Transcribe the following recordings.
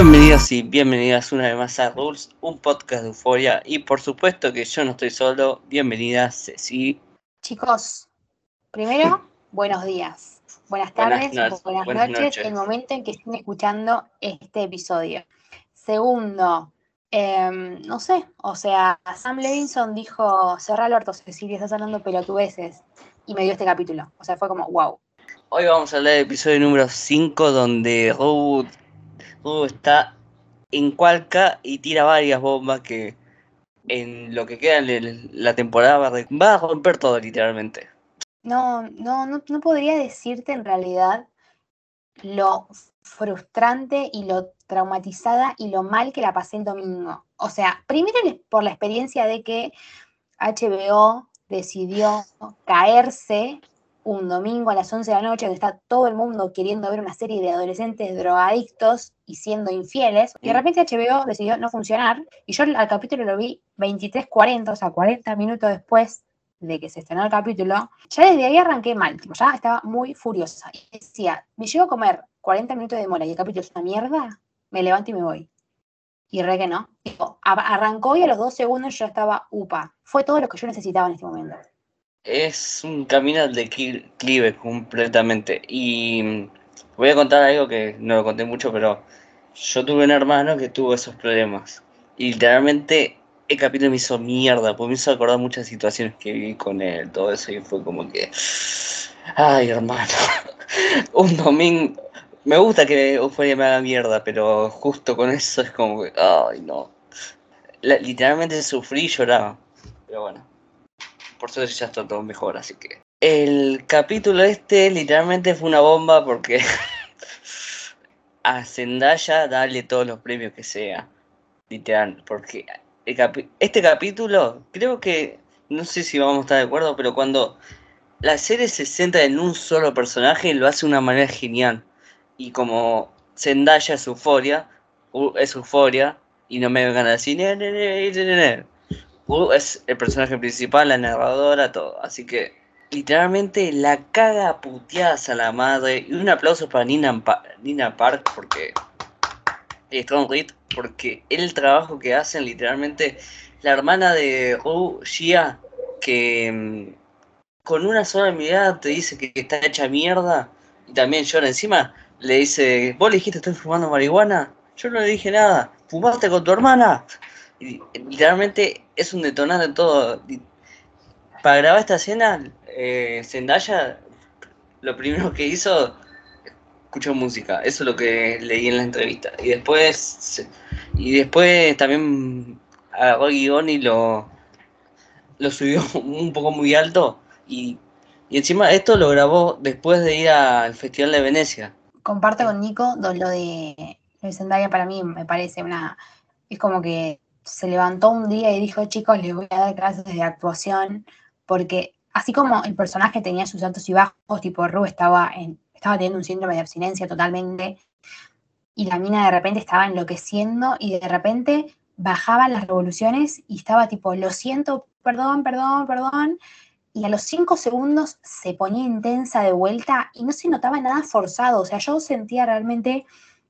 Bienvenidos y bienvenidas una vez más a Rules, un podcast de euforia. Y por supuesto que yo no estoy solo. Bienvenidas, Ceci. Chicos, primero, buenos días, buenas tardes, Buenas buenas, no- buenas noches, noches. el momento en que estén escuchando este episodio. Segundo, em, no sé, o sea, Sam Levinson dijo, cerra el orto, Cecilia, estás hablando pelotudeces, y me dio este capítulo. O sea, fue como, wow. Hoy vamos a hablar del episodio número 5 donde Ru, Ru está en Cualca y tira varias bombas que en lo que queda de la temporada va a romper todo literalmente. No, no, no, no podría decirte en realidad lo frustrante y lo traumatizada y lo mal que la pasé el domingo. O sea, primero por la experiencia de que HBO decidió caerse un domingo a las 11 de la noche, que está todo el mundo queriendo ver una serie de adolescentes drogadictos y siendo infieles, y de Mm. repente HBO decidió no funcionar, y yo al capítulo lo vi 23.40, o sea, 40 minutos después de que se estrenó el capítulo, ya desde ahí arranqué mal, tipo, ya estaba muy furiosa. Y decía, me llevo a comer 40 minutos de demora y el capítulo es una mierda, me levanto y me voy. Y re que no. Tipo, arrancó y a los dos segundos yo estaba upa. Fue todo lo que yo necesitaba en este momento. Es un camino al declive completamente. Y mm, voy a contar algo que no lo conté mucho, pero yo tuve un hermano que tuvo esos problemas. Y literalmente el capítulo me hizo mierda, porque me hizo acordar muchas situaciones que viví con él, todo eso, y fue como que. Ay, hermano. un domingo. Me gusta que Euphoria me haga mierda, pero justo con eso es como que. Ay, no. Literalmente sufrí y lloraba. Pero bueno. Por suerte ya está todo mejor, así que. El capítulo este literalmente fue una bomba porque a Zendaya dale todos los premios que sea. Literal, porque este capítulo creo que, no sé si vamos a estar de acuerdo, pero cuando la serie se centra en un solo personaje lo hace de una manera genial. Y como Zendaya es euforia, es euforia, y no me vengan a decir, "Ne, ne, ne, ne, ne, ne". U es el personaje principal, la narradora, todo. Así que literalmente la caga puteadas a la madre. Y un aplauso para Nina, Nina Park porque. y Strong Reed, porque el trabajo que hacen literalmente. La hermana de Ru Gia, que mm, con una sola mirada te dice que, que está hecha mierda. Y también llora encima. Le dice, ¿vos le dijiste estoy fumando marihuana? Yo no le dije nada. ¿Fumaste con tu hermana? Literalmente es un detonante todo. Para grabar esta escena, eh, Zendaya lo primero que hizo, escuchó música. Eso es lo que leí en la entrevista. Y después, y después también agarró el guion y lo, lo subió un poco muy alto. Y, y encima esto lo grabó después de ir al Festival de Venecia. Comparto con Nico lo de, lo de Zendaya para mí me parece una... Es como que se levantó un día y dijo, chicos, les voy a dar clases de actuación, porque así como el personaje tenía sus altos y bajos, tipo Ru estaba, en, estaba teniendo un síndrome de abstinencia totalmente, y la mina de repente estaba enloqueciendo y de repente bajaban las revoluciones y estaba tipo, lo siento, perdón, perdón, perdón, y a los cinco segundos se ponía intensa de vuelta y no se notaba nada forzado, o sea, yo sentía realmente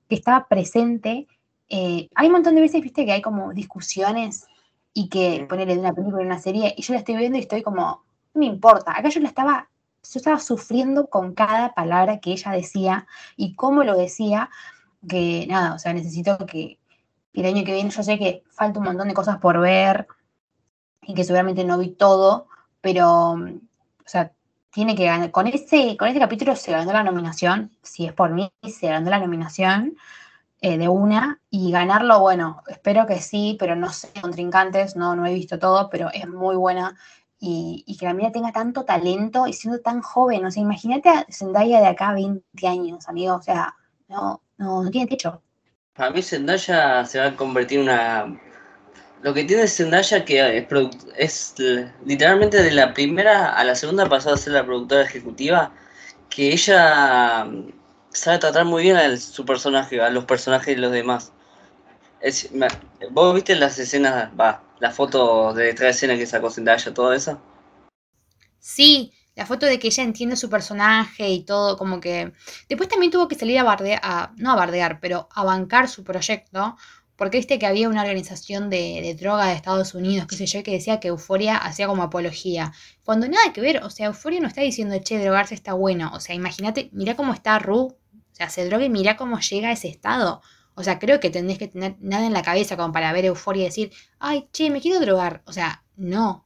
que estaba presente. Eh, hay un montón de veces, viste, que hay como discusiones y que ponerle de una película, de una serie, y yo la estoy viendo y estoy como, no me importa, acá yo la estaba, yo estaba sufriendo con cada palabra que ella decía y cómo lo decía, que nada, o sea, necesito que, el año que viene, yo sé que falta un montón de cosas por ver y que seguramente no vi todo, pero, o sea, tiene que ganar. Con ese, con este capítulo se ganó la nominación, si es por mí, se ganó la nominación eh, de una y ganarlo, bueno, espero que sí, pero no sé, contrincantes, no, no he visto todo, pero es muy buena. Y, y que la mina tenga tanto talento y siendo tan joven, o sea, imagínate a Zendaya de acá a 20 años, amigo, o sea, no, no, no tiene techo. Para mí Zendaya se va a convertir en una... Lo que tiene Zendaya que es, produ- es literalmente de la primera a la segunda pasó a ser la productora ejecutiva, que ella sabe tratar muy bien a su personaje, a los personajes de los demás. ¿Vos viste las escenas, va, la foto de detrás de escena que sacó Zendaya, todo eso? Sí, la foto de que ella entiende su personaje y todo, como que... Después también tuvo que salir a bardear, a, no a bardear, pero a bancar su proyecto, porque viste que había una organización de, droga de Estados Unidos, qué sé yo, que decía que Euforia hacía como apología. Cuando nada que ver, o sea, Euforia no está diciendo, che, drogarse está bueno. O sea, imagínate, mira cómo está Ru, o sea, se droga y mira cómo llega a ese estado. O sea, creo que tendés que tener nada en la cabeza como para ver Euforia y decir, ay, che, me quiero drogar. O sea, no.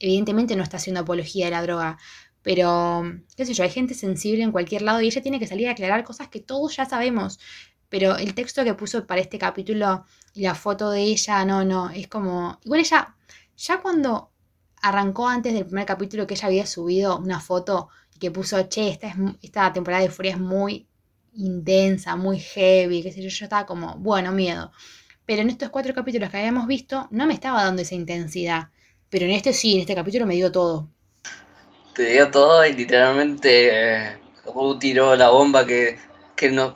Evidentemente no está haciendo apología de la droga. Pero, qué sé yo, hay gente sensible en cualquier lado y ella tiene que salir a aclarar cosas que todos ya sabemos. Pero el texto que puso para este capítulo y la foto de ella, no, no, es como... Igual ella, ya cuando arrancó antes del primer capítulo que ella había subido una foto y que puso, che, esta, es, esta temporada de Furia es muy intensa, muy heavy, qué sé yo, yo estaba como, bueno, miedo. Pero en estos cuatro capítulos que habíamos visto, no me estaba dando esa intensidad. Pero en este sí, en este capítulo me dio todo. Te dio todo y literalmente eh, tiró la bomba que, que no,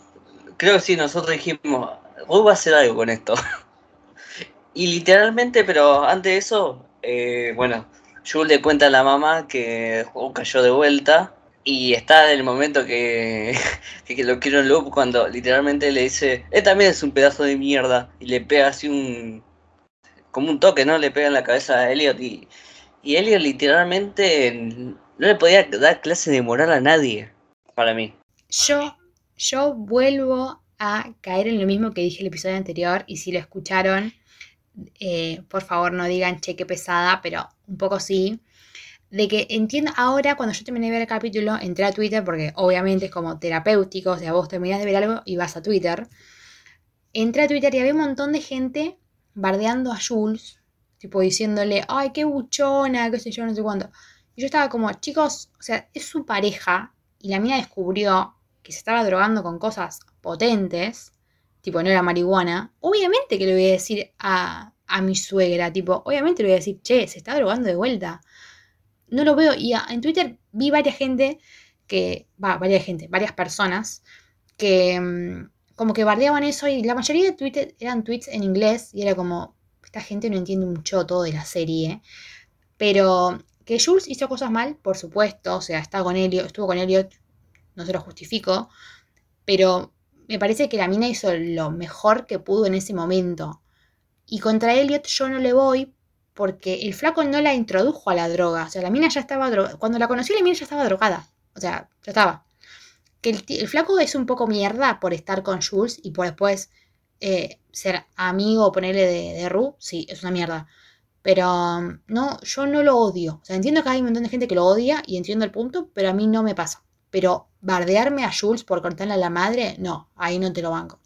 creo que sí, nosotros dijimos, Ru va a hacer algo con esto. y literalmente, pero antes de eso, eh, bueno, Jules le cuenta a la mamá que Ru cayó de vuelta y está en el momento que, que, lo quiero en loop cuando literalmente le dice, él también es un pedazo de mierda y le pega así un... como un toque, ¿no? Le pega en la cabeza a Elliot y, y Elliot literalmente no le podía dar clase de moral a nadie, para mí. Yo yo vuelvo a caer en lo mismo que dije el episodio anterior y si lo escucharon, eh, por favor no digan cheque pesada, pero un poco sí. De que entiendo, ahora cuando yo terminé de ver el capítulo, entré a Twitter porque obviamente es como terapéutico, o sea, vos terminás de ver algo y vas a Twitter. Entré a Twitter y había un montón de gente bardeando a Jules, tipo diciéndole, ay, qué buchona, qué sé yo, no sé cuánto. Y yo estaba como, chicos, o sea, es su pareja y la mía descubrió que se estaba drogando con cosas potentes, tipo no era marihuana, obviamente que le voy a decir a, a mi suegra, tipo, obviamente le voy a decir, che, se está drogando de vuelta. No lo veo. Y en Twitter vi varias gente que, va, varias gente, varias personas que mm, como que bardeaban eso y la mayoría de tweets eran tweets en inglés y era como, esta gente no entiende un choto de la serie. Pero que Jules hizo cosas mal, por supuesto, o sea, está con Elliot, estuvo con Elliot no se lo justifico, pero me parece que la mina hizo lo mejor que pudo en ese momento. Y contra Elliot yo no le voy porque el flaco no la introdujo a la droga. O sea, la mina ya estaba drogada. Cuando la conocí, la mina ya estaba drogada. O sea, ya estaba. Que el, flaco es un poco mierda por estar con Jules y por después eh, ser amigo o ponerle de, de Ru. Sí, es una mierda. Pero no, yo no lo odio. O sea, entiendo que hay un montón de gente que lo odia y entiendo el punto, pero a mí no me pasa. Pero bardearme a Jules por cortarle a la madre, no, ahí no te lo banco.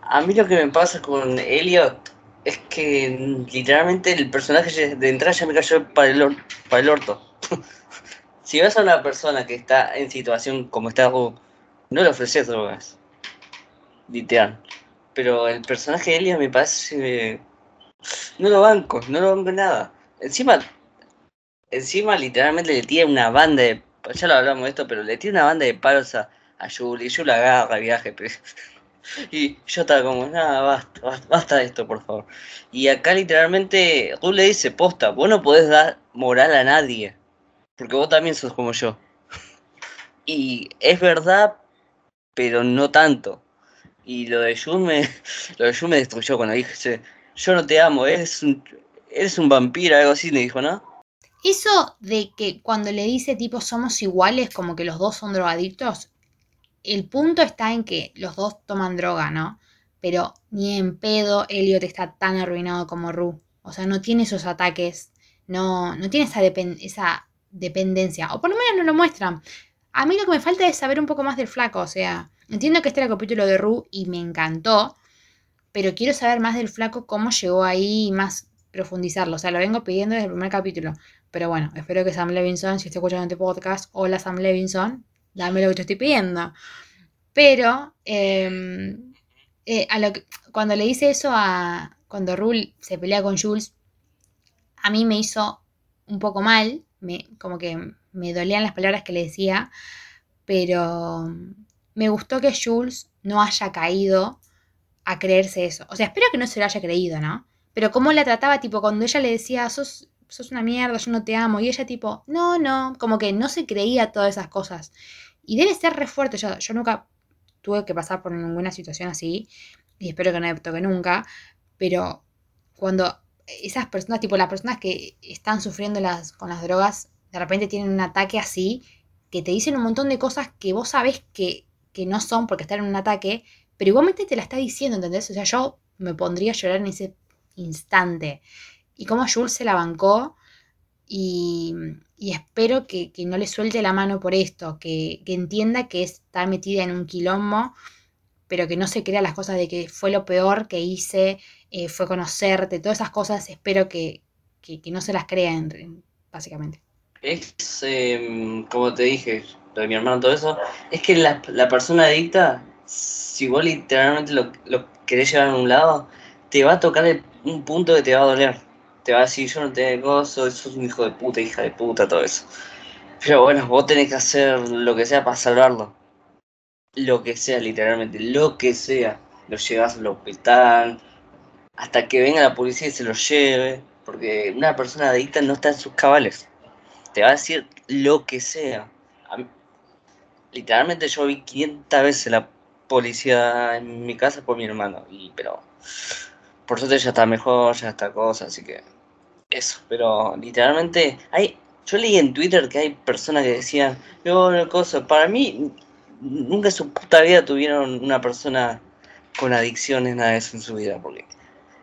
A mí lo que me pasa con Elliot es que literalmente el personaje de entrada ya me cayó para el, para el orto. si vas a una persona que está en situación como está no le ofreces drogas. Literal. Pero el personaje de Elliot me parece. No lo banco, no lo banco nada. Encima, encima literalmente le tira una banda de ya lo hablamos de esto, pero le tiene una banda de palos a, a Julie, y Julie agarra viaje, y yo estaba como, nada, basta, basta, de esto, por favor. Y acá literalmente, tú le dice, posta, vos no podés dar moral a nadie, porque vos también sos como yo. y es verdad, pero no tanto. Y lo de Jules me, lo de me destruyó cuando dije, yo no te amo, eres un, eres un vampiro, algo así, me dijo, ¿no? Eso de que cuando le dice tipo somos iguales, como que los dos son drogadictos, el punto está en que los dos toman droga, ¿no? Pero ni en pedo Elliot está tan arruinado como Ru. O sea, no tiene esos ataques, no, no tiene esa, esa dependencia, o por lo menos no lo muestran. A mí lo que me falta es saber un poco más del flaco, o sea, entiendo que este era el capítulo de Ru y me encantó, pero quiero saber más del flaco, cómo llegó ahí más profundizarlo. O sea, lo vengo pidiendo desde el primer capítulo. Pero bueno, espero que Sam Levinson, si está escuchando este podcast, hola Sam Levinson, dame lo que te estoy pidiendo. Pero em, eh, cuando le dice eso a. Cuando Rule se pelea con Jules, a mí me hizo un poco mal, me, como que me dolían las palabras que le decía, pero me gustó que Jules no haya caído a creerse eso. O sea, espero que no se lo haya creído, ¿no? Pero cómo la trataba, tipo, cuando ella le decía, sos sos una mierda, yo no te amo. Y ella tipo, no, no, como que no se creía todas esas cosas. Y debe ser re fuerte. Yo, yo nunca tuve que pasar por ninguna situación así. Y espero que no me toque nunca. Pero cuando esas personas, tipo las personas que están sufriendo las, con las drogas, de repente tienen un ataque así, que te dicen un montón de cosas que vos sabés que, que no son porque están en un ataque, pero igualmente te la está diciendo, ¿entendés? O sea, yo me pondría a llorar en ese instante. Y cómo Jules se la bancó y, espero que, no le suelte la mano por esto, que, entienda que está metida en un quilombo, pero que no se crea las cosas de que fue lo peor que hice, eh, fue conocerte, todas esas cosas, espero que, no se las crean, básicamente. Es, em, como te dije, lo de mi hermano, todo eso, es que la, persona adicta, si vos literalmente lo, lo querés llevar a un lado, te va a tocar un punto que te va a doler. Te va a decir, yo no tengo gozo, sos un hijo de puta, hija de puta, todo eso. Pero bueno, vos tenés que hacer lo que sea para salvarlo. Lo que sea, literalmente, lo que sea. Lo llevas al hospital, hasta que venga la policía y se lo lleve. Porque una persona adicta no está en sus cabales. Te va a decir lo que sea. literalmente yo vi 500 veces la policía en mi casa por mi hermano. Y, pero por suerte ya está mejor, ya está cosa, así que eso. Pero literalmente hay, yo leí en Twitter que hay personas que decían, no, no, cosa, para mí nunca en su puta vida tuvieron una persona con adicciones, nada de eso en su vida, porque...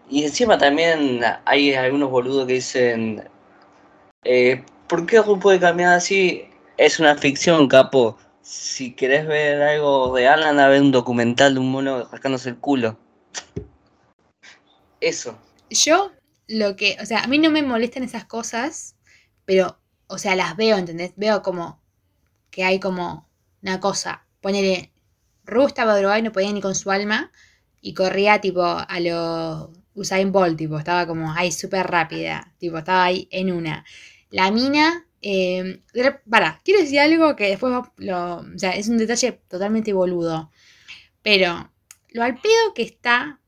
Y encima también hay algunos boludos que dicen, eh, ¿por qué algo puede cambiar así? Es una ficción, capo. Si querés ver algo de Alan, a ver un documental de un mono rascándose el culo eso. Yo, lo que, o sea, a mí no me molestan esas cosas, pero, o sea, las veo, ¿entendés? Veo como que hay como una cosa. Ponele, Ru estaba y no podía ni con su alma y corría tipo a lo Usain Bolt, tipo, estaba como ahí súper rápida, tipo, estaba ahí en una. La mina, eh, para, quiero decir algo que después lo, o sea, es un detalle totalmente boludo, pero lo al pedo que está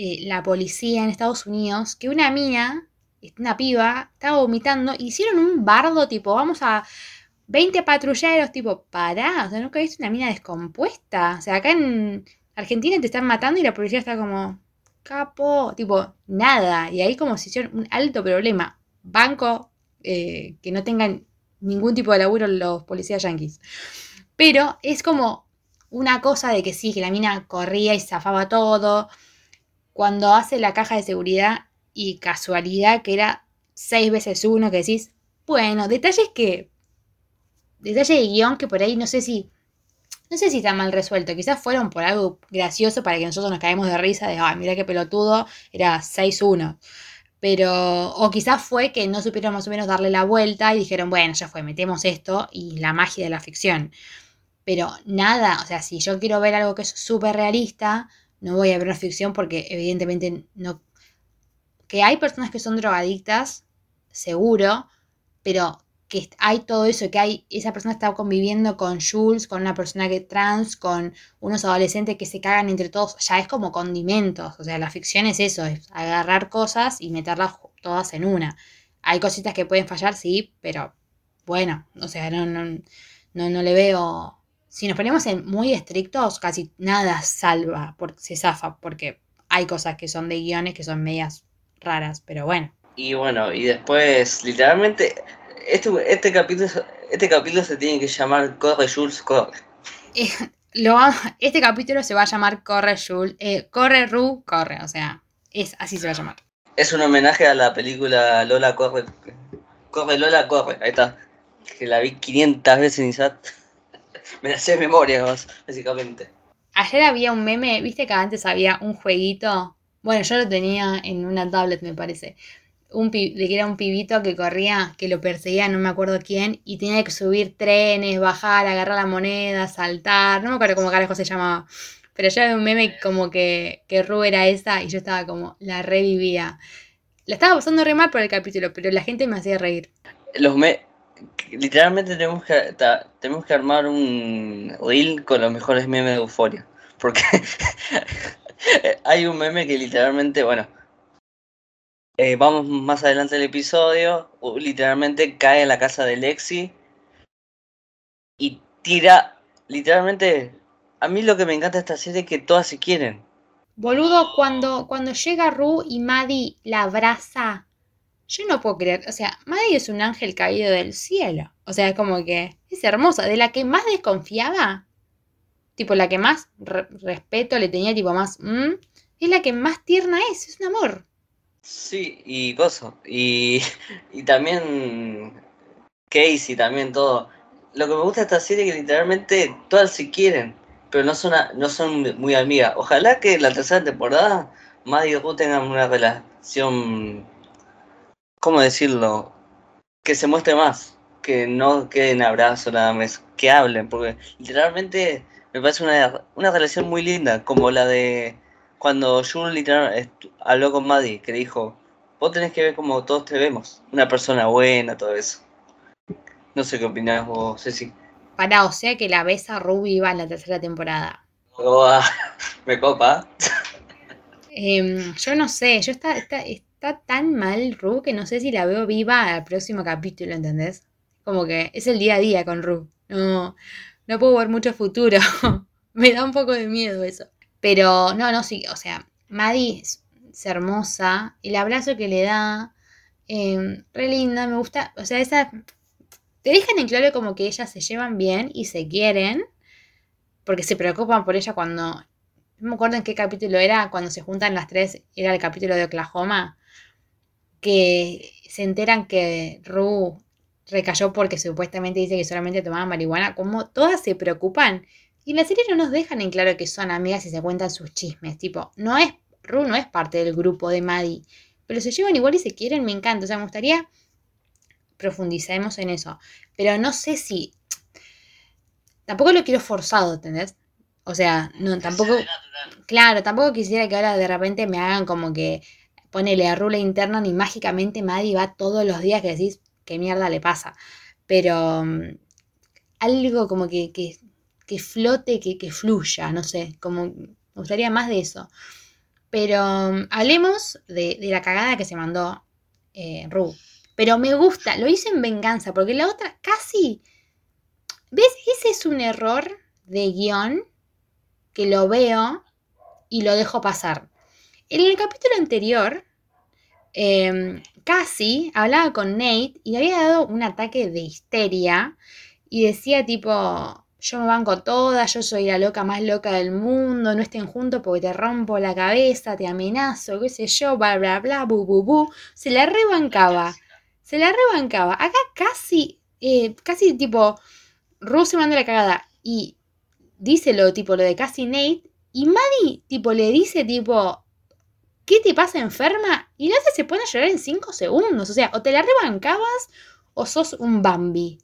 eh, la policía en Estados Unidos que una mina, una piba, estaba vomitando, hicieron un bardo tipo, vamos a 20 patrulleros, tipo, pará, o sea, nunca viste una mina descompuesta. O sea, acá en Argentina te están matando y la policía está como, capo, tipo, nada. Y ahí como si hicieron un alto problema. Banco eh, que no tengan ningún tipo de laburo los policías yanquis. Pero es como una cosa de que sí, que la mina corría y zafaba todo cuando hace la caja de seguridad y casualidad que era seis veces uno, que decís, bueno, detalles que, detalle de guion que por ahí no sé si, no sé si está mal resuelto, quizás fueron por algo gracioso para que nosotros nos caemos de risa de, ay, mira qué pelotudo, era 6-1. Pero, o quizás fue que no supieron más o menos darle la vuelta y dijeron, bueno, ya fue, metemos esto y la magia de la ficción. Pero nada, o sea, si yo quiero ver algo que es súper realista, no voy a ver una ficción porque evidentemente no... Que hay personas que son drogadictas, seguro, pero que hay todo eso, que hay, esa persona está conviviendo con Jules, con una persona que trans, con unos adolescentes que se cagan entre todos, ya es como condimentos, o sea, la ficción es eso, es agarrar cosas y meterlas todas en una. Hay cositas que pueden fallar, sí, pero bueno, o sea, no, no, no, no le veo si nos ponemos en muy estrictos, casi nada salva, porque se zafa, porque hay cosas que son de guiones que son medias raras, pero bueno. Y bueno, y después, literalmente, este, este, capítulo, este capítulo se tiene que llamar Corre Jules, corre. Eh, lo, este capítulo se va a llamar Corre Jules, eh, Corre Ru, corre, o sea, es así se va a llamar. Es un homenaje a la película Lola Corre, Corre Lola Corre, ahí está, que la vi 500 veces en ISAT. me la sé de memoria, básicamente. Ayer había un meme, viste que antes había un jueguito. Bueno, yo lo tenía en una tablet, me parece. Un de que era un pibito que corría, que lo perseguía, no me acuerdo quién, y tenía que subir trenes, bajar, agarrar la moneda, saltar, no me acuerdo cómo carajo se llamaba. Pero ya había un meme como que, que Ru era esa y yo estaba como, la revivía. La estaba pasando re mal por el capítulo, pero la gente me hacía reír. Los me literalmente tenemos que, tenemos que armar un reel con los mejores memes de Euforia. Porque hay un meme que literalmente, bueno, eh, vamos más adelante del episodio, literalmente cae en la casa de Lexi y tira, literalmente, a mí lo que me encanta de esta serie es que todas se quieren. Boludo, cuando, cuando llega Ru y Maddie la abraza, yo no puedo creer, o sea, Maddie es un ángel caído del cielo, o sea, como que es hermosa, de la que más desconfiaba, tipo la que más respeto le tenía, tipo más, mm, es la que más tierna es, es un amor. Sí, y gozo, y, y también Casey, también todo. Lo que me gusta de esta serie es que literalmente todas se quieren, pero no son, no son muy amigas. Ojalá que la tercera temporada Maddie y Ru tengan una relación, ¿cómo decirlo? Que se muestre más, que no queden abrazos nada más, que hablen, porque literalmente me parece una, una relación muy linda, como la de cuando Jun literalmente habló con Maddie, que dijo, vos tenés que ver como todos te vemos, una persona buena, todo eso. No sé qué opinás vos, Ceci. Para, o sea que la besa Ruby va en la tercera temporada. Oh, me copa. Em, yo no sé, yo está, está, está tan mal Ru que no sé si la veo viva al próximo capítulo, ¿entendés? Como que es el día a día con Ru. No, no puedo ver mucho futuro. me da un poco de miedo eso. Pero no, no, sí, o sea, Maddie es, hermosa, el abrazo que le da, em, re linda, me gusta, o sea, esa, te dejan en claro como que ellas se llevan bien y se quieren, porque se preocupan por ella cuando, no me acuerdo en qué capítulo era, cuando se juntan las tres, era el capítulo de Oklahoma, que se enteran que Rue recayó porque supuestamente dice que solamente tomaba marihuana, como todas se preocupan y la serie no nos dejan en claro que son amigas y se cuentan sus chismes. Tipo, no es, Ru no es parte del grupo de Maddie, pero se llevan igual y se quieren, me encanta. O sea, me gustaría profundizaremos en eso. Pero no sé si. Tampoco lo quiero forzado, ¿entendés? O sea, no, tampoco. Claro, tampoco quisiera que ahora de repente me hagan como que ponele a Rula interna y mágicamente Maddie va todos los días que decís qué mierda le pasa. Pero mm, algo como que, que que flote, que, que fluya, no sé, como me gustaría más de eso. Pero um, hablemos de, la cagada que se mandó eh, Ru. Pero me gusta, lo hice en venganza, porque la otra casi... ¿Ves? Ese es un error de guion que lo veo y lo dejo pasar. En el capítulo anterior, eh, casi hablaba con Nate y le había dado un ataque de histeria y decía tipo, yo me banco toda, yo soy la loca más loca del mundo, no estén juntos porque te rompo la cabeza, te amenazo, qué sé yo, bla, bla, bla, bu, bu, bu. Se la rebancaba, se la rebancaba. Acá casi, eh, casi tipo, Ruth se manda la cagada y dice lo tipo, lo de casi Nate, y Maddie tipo le dice tipo, ¿qué te pasa enferma? Y la se pone a llorar en 5 segundos, o sea, o te la rebancabas o sos un Bambi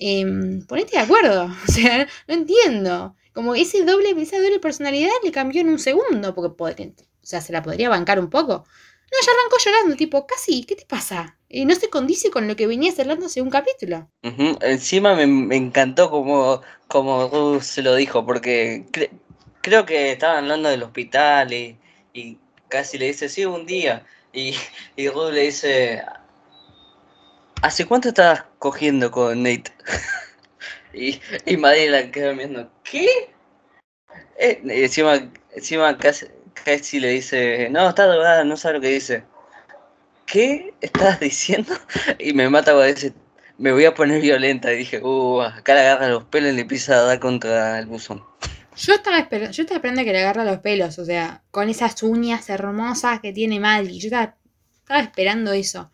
eh, ponete de acuerdo. O sea, no entiendo. Como ese doble, esa doble personalidad le cambió en un segundo, porque o sea, se la podría bancar un poco. No, ya arrancó llorando, tipo, casi, ¿qué te pasa? Y no se condice con lo que venías hablando hace un capítulo. Encima me, encantó como, como se lo dijo, porque creo que estaban hablando del hospital y, casi le dice, sí, un día. Y, y Ruth le dice, ¿Hace cuánto estabas cogiendo con Nate? y, y Madrid la queda viendo, ¿qué? Eh, encima, encima casi, casi, le dice, no, está drogada, no sabe lo que dice. ¿Qué estás diciendo? Y me mata cuando dice, me voy a poner violenta. Y dije, uh, acá le agarra los pelos y le empieza a dar contra el buzón. Yo estaba, esperando, yo estaba esperando que le agarra los pelos, o sea, con esas uñas hermosas que tiene Maddy. Yo estaba, estaba esperando eso.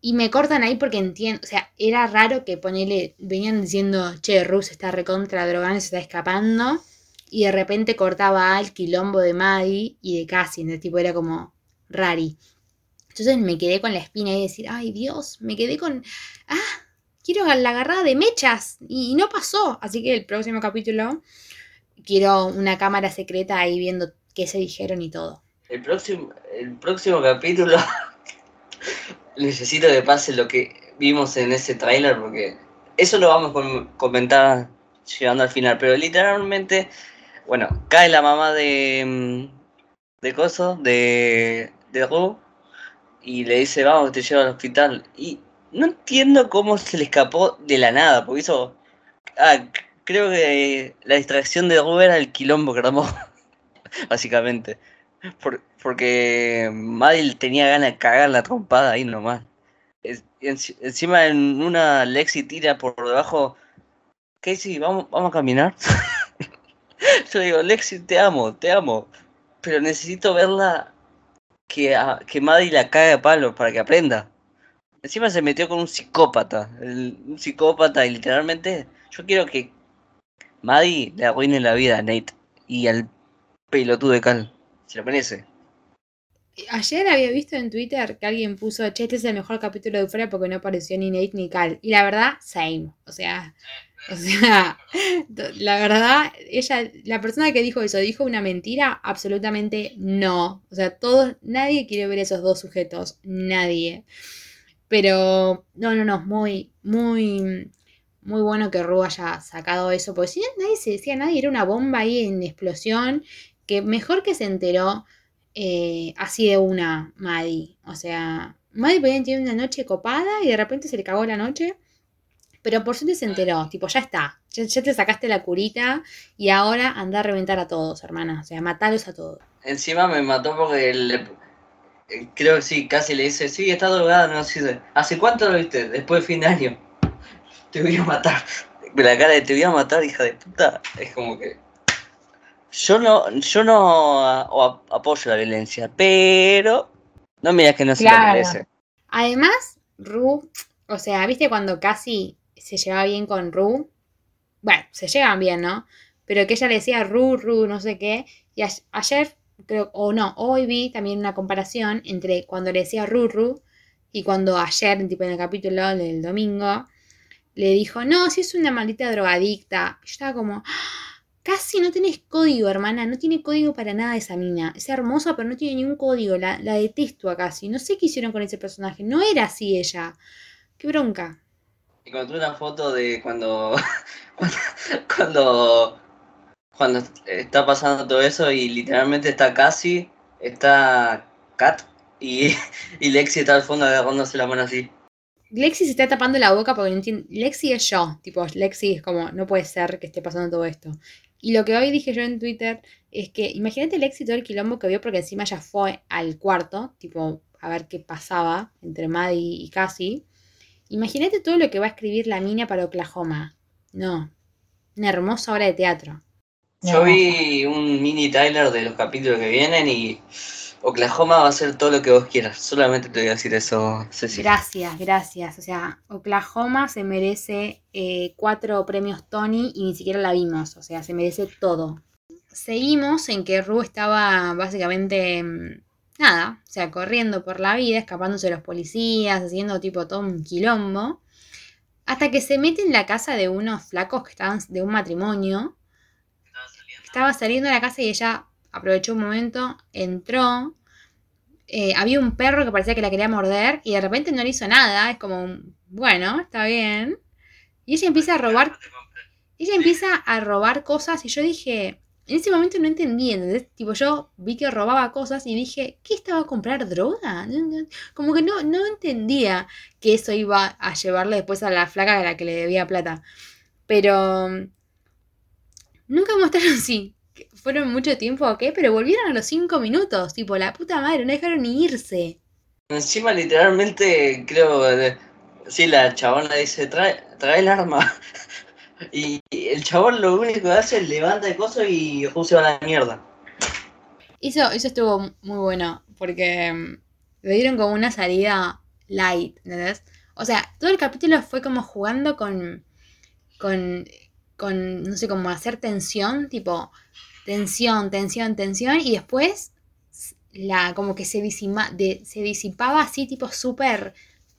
Y me cortan ahí porque entiendo, o sea, era raro que ponele, venían diciendo, che, Rus está recontra drogando, se está escapando, y de repente cortaba al quilombo de Maddie y de Cassie, el tipo era como rari. Entonces me quedé con la espina y decir, ay Dios, me quedé con, ah, quiero la agarrada de mechas, y, no pasó. Así que el próximo capítulo quiero una cámara secreta ahí viendo qué se dijeron y todo. El próximo, el próximo capítulo necesito que pase lo que vimos en ese tráiler porque eso lo vamos a comentar llegando al final, pero literalmente, bueno, cae la mamá de mm, de Coso, de, de Ru, y le dice, vamos, te llevo al hospital. Y no entiendo cómo se le escapó de la nada, porque hizo... Ah, creo que la distracción de Rue era el quilombo que armó, básicamente. porque Maddie tenía ganas de cagar la trompada ahí nomás. encima en una Lexi tira por debajo. Casey, vamos, vamos a caminar. Yo digo, Lexi, te amo, te amo. Pero necesito verla que, que Maddie la cague a palo para que aprenda. Encima se metió con un psicópata. un psicópata y literalmente yo quiero que Maddie le arruine la vida a Nate y al pelotudo de Cal. Se lo merece. Ayer había visto en Twitter que alguien puso, che, este es el mejor capítulo de Euphoria porque no apareció ni Nate ni Cal. Y la verdad, same. O sea, o sea, la verdad, ella, la persona que dijo eso, dijo una mentira, absolutamente no. O sea, todos, nadie quiere ver esos dos sujetos, nadie. Pero, no, no, no, muy, muy, muy bueno que Ru haya sacado eso, porque si nadie se decía, nadie era una bomba ahí en explosión, que mejor que se enteró eh, así de una Maddie. O sea, Maddie podía tener una noche copada y de repente se le cagó la noche pero por suerte se enteró, tipo, ya está, ya, te sacaste la curita y ahora anda a reventar a todos, hermana. O sea, matalos a todos. Encima me mató porque eh, creo que sí, casi le dice, sí, está drogada, no sé. ¿Hace cuánto lo viste? Después de fin de año. Te voy a matar. La cara de te voy a matar, hija de puta. Es como que. Yo no, yo no apoyo la violencia, pero no me digas que no se la merece. Además, Ru, o sea, ¿viste cuando casi se llevaba bien con Ru. Bueno, se llevan bien, ¿no? Pero que ella le decía Ru, Ru, no sé qué. Y ayer, creo, o no, hoy vi también una comparación entre cuando le decía Ru, Ru y cuando ayer, tipo en el capítulo del domingo, le dijo, no, si es una maldita drogadicta. Yo estaba como, ah, casi no tenés código, hermana, no tiene código para nada esa mina. Es hermosa, pero no tiene ningún código, la, la detesto a casi. No sé qué hicieron con ese personaje, no era así ella. Qué bronca. Encontré una foto de cuando, cuando, cuando, está pasando todo eso y literalmente está Cassie, está Kat y, y Lexi está al fondo agarrándose la mano así. Lexi se está tapando la boca porque no entiende. Lexi es yo, tipo, Lexi es como, no puede ser que esté pasando todo esto. Y lo que hoy dije yo en Twitter es que imagínate Lexi todo el quilombo que vio porque encima ya fue al cuarto, tipo, a ver qué pasaba entre Maddie y Cassie. Imagínate todo lo que va a escribir la mina para Oklahoma. No, una hermosa obra de teatro. Yo vi un mini Tyler de los capítulos que vienen y Oklahoma va a ser todo lo que vos quieras. Solamente te voy a decir eso, Ceci. Gracias, gracias. O sea, Oklahoma se merece eh, cuatro premios Tony y ni siquiera la vimos. O sea, se merece todo. Seguimos en que Ru estaba básicamente mm, nada, o sea, corriendo por la vida, escapándose de los policías, haciendo tipo todo un quilombo, hasta que se mete en la casa de unos flacos que estaban de un matrimonio. Estaba saliendo de la casa y ella aprovechó un momento, entró, eh, había un perro que parecía que la quería morder y de repente no le hizo nada, es como, bueno, está bien. Y ella empieza a robar, ella empieza a robar cosas y yo dije, en ese momento no entendí, ¿entendés? Tipo, yo vi que robaba cosas y dije, ¿qué estaba a comprar droga? Como que no, no entendía que eso iba a llevarle después a la flaca a la que le debía plata. Pero nunca mostraron si fueron mucho tiempo o qué, pero volvieron a los cinco minutos. Tipo, la puta madre, no dejaron ni irse. Encima, literalmente, creo, sí, la chabona dice, trae, trae el arma. Y el chabón lo único que hace es levanta el coso y se va a la mierda. Eso, eso estuvo muy bueno, porque mm, le dieron como una salida light, ¿entendés? O sea, todo el capítulo fue como jugando con, con, con, no sé, como hacer tensión, tipo, tensión, tensión, tensión, y después la, como que se, de, se disipaba así, tipo, súper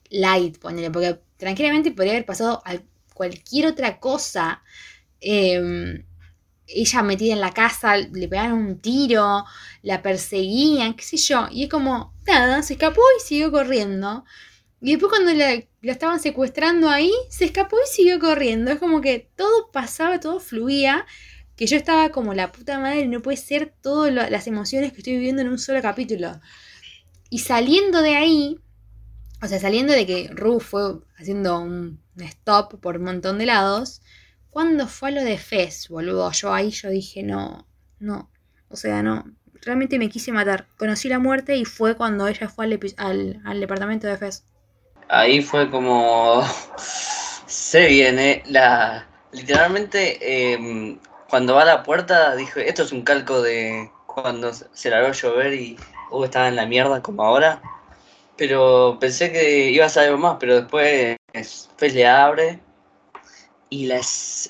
light, ponele, porque tranquilamente podría haber pasado al cualquier otra cosa. Em, ella metida en la casa, le pegaron un tiro, la perseguían, qué sé yo. Y es como, nada, se escapó y siguió corriendo. Y después cuando la, estaban secuestrando ahí, se escapó y siguió corriendo. Es como que todo pasaba, todo fluía. Que yo estaba como la puta madre, no puede ser todas las emociones que estoy viviendo en un solo capítulo. Y saliendo de ahí, o sea, saliendo de que Ru fue haciendo un stop por un montón de lados, cuando fue a lo de Fez, boludo, yo ahí yo dije, no, no, o sea, no, realmente me quise matar. Conocí la muerte y fue cuando ella fue al, al, departamento de Fez. Ahí fue como... Se viene la... Literalmente, em, cuando va a la puerta, dije, esto es un calco de cuando se largó a llover y uh, estaba en la mierda como ahora. Pero pensé que iba a algo más, pero después Fez le abre y le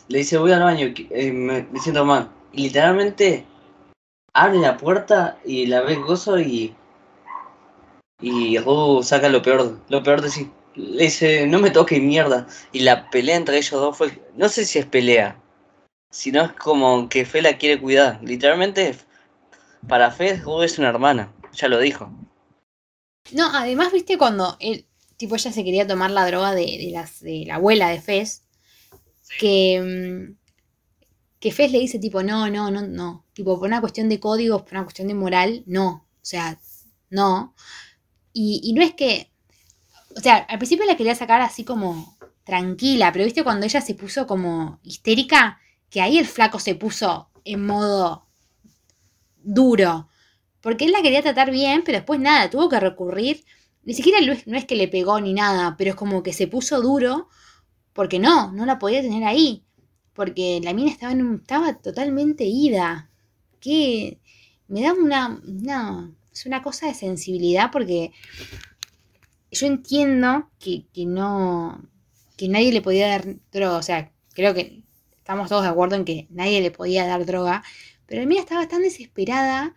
dice, voy al baño, eh, me, siento mal. Y literalmente abre la puerta y la ve gozo y. Y uh, saca lo peor, lo peor de sí. Le dice, no me toque mierda. Y la pelea entre ellos dos fue. No sé si es pelea. Sino es como que Fe la quiere cuidar. Literalmente, para Fe, Ru es una hermana. Ya lo dijo. No, además, viste, cuando él, tipo, ella se quería tomar la droga de, las, de la abuela de Fez, que, mm, que Fez le dice tipo, no, no, no, no, tipo, por una cuestión de códigos, por una cuestión de moral, no, o sea, no. Y, no es que, o sea, al principio la quería sacar así como tranquila, pero viste cuando ella se puso como histérica, que ahí el flaco se puso en modo duro, porque él la quería tratar bien, pero después nada, tuvo que recurrir, ni siquiera no es que le pegó ni nada, pero es como que se puso duro porque no, no la podía tener ahí. Porque la mina estaba, en estaba totalmente ida. Que me da una, Es una cosa de sensibilidad porque yo entiendo que, no. que nadie le podía dar droga. O sea, creo que estamos todos de acuerdo en que nadie le podía dar droga. Pero la mina estaba tan desesperada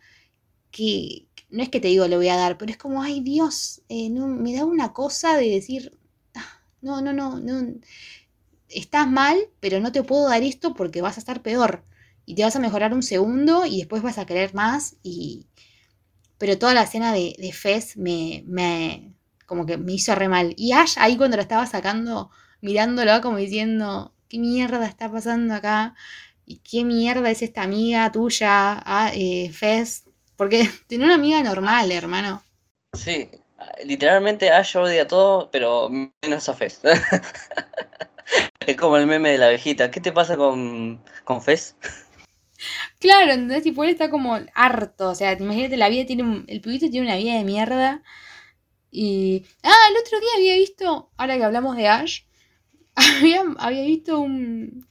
que no es que te digo le voy a dar, pero es como, ay Dios, eh, no, me da una cosa de decir, no, no, no, no. Estás mal, pero no te puedo dar esto porque vas a estar peor. Y te vas a mejorar un segundo y después vas a querer más. Y... Pero toda la escena de, de Fez me, me, como que me hizo re mal. Y Ash ahí cuando la estaba sacando, mirándolo como diciendo, ¿qué mierda está pasando acá? ¿Y qué mierda es esta amiga tuya, ah, eh, Fez? Porque tiene una amiga normal, hermano. Sí, literalmente Ash odia todo, pero menos a Fez. es como el meme de la abejita. ¿Qué te pasa con, con Fez? Claro, entonces tipo él está como harto. O sea, imagínate, la vida tiene. El pibito tiene una vida de mierda. Y. Ah, el otro día había visto. Ahora que hablamos de Ash. Había, había visto un.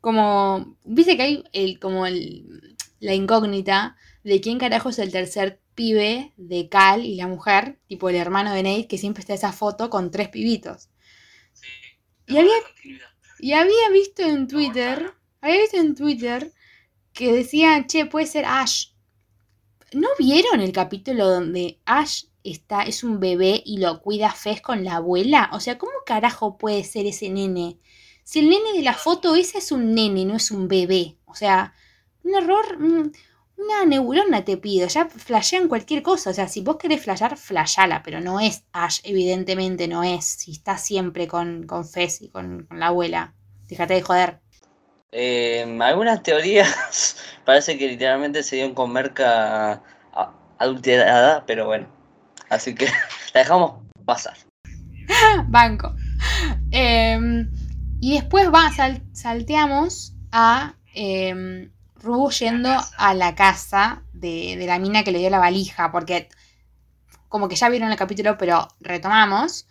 Como. Viste que hay el, como el, la incógnita de quién carajo es el tercer pibe de Cal y la mujer, tipo el hermano de Nate, que siempre está esa foto con tres pibitos. y, había, y había visto en Twitter, había visto en Twitter que decían, che, puede ser Ash. ¿No vieron el capítulo donde Ash está, es un bebé y lo cuida Fez con la abuela? O sea, ¿cómo carajo puede ser ese nene? Si el nene de la foto ese es un nene, no es un bebé. O sea, un error, una neurona te pido, ya flashean cualquier cosa. O sea, si vos querés flashear, flashala, pero no es Ash, evidentemente no es. Si está siempre con, con Fez y con, la abuela. Fíjate de joder. Eh, algunas teorías parece que literalmente se dio con merca adulterada, pero bueno. Así que la dejamos pasar. Banco. Em, y después va, salteamos a em, Ru yendo a la casa de, la mina que le dio la valija, porque como que ya vieron el capítulo, pero retomamos.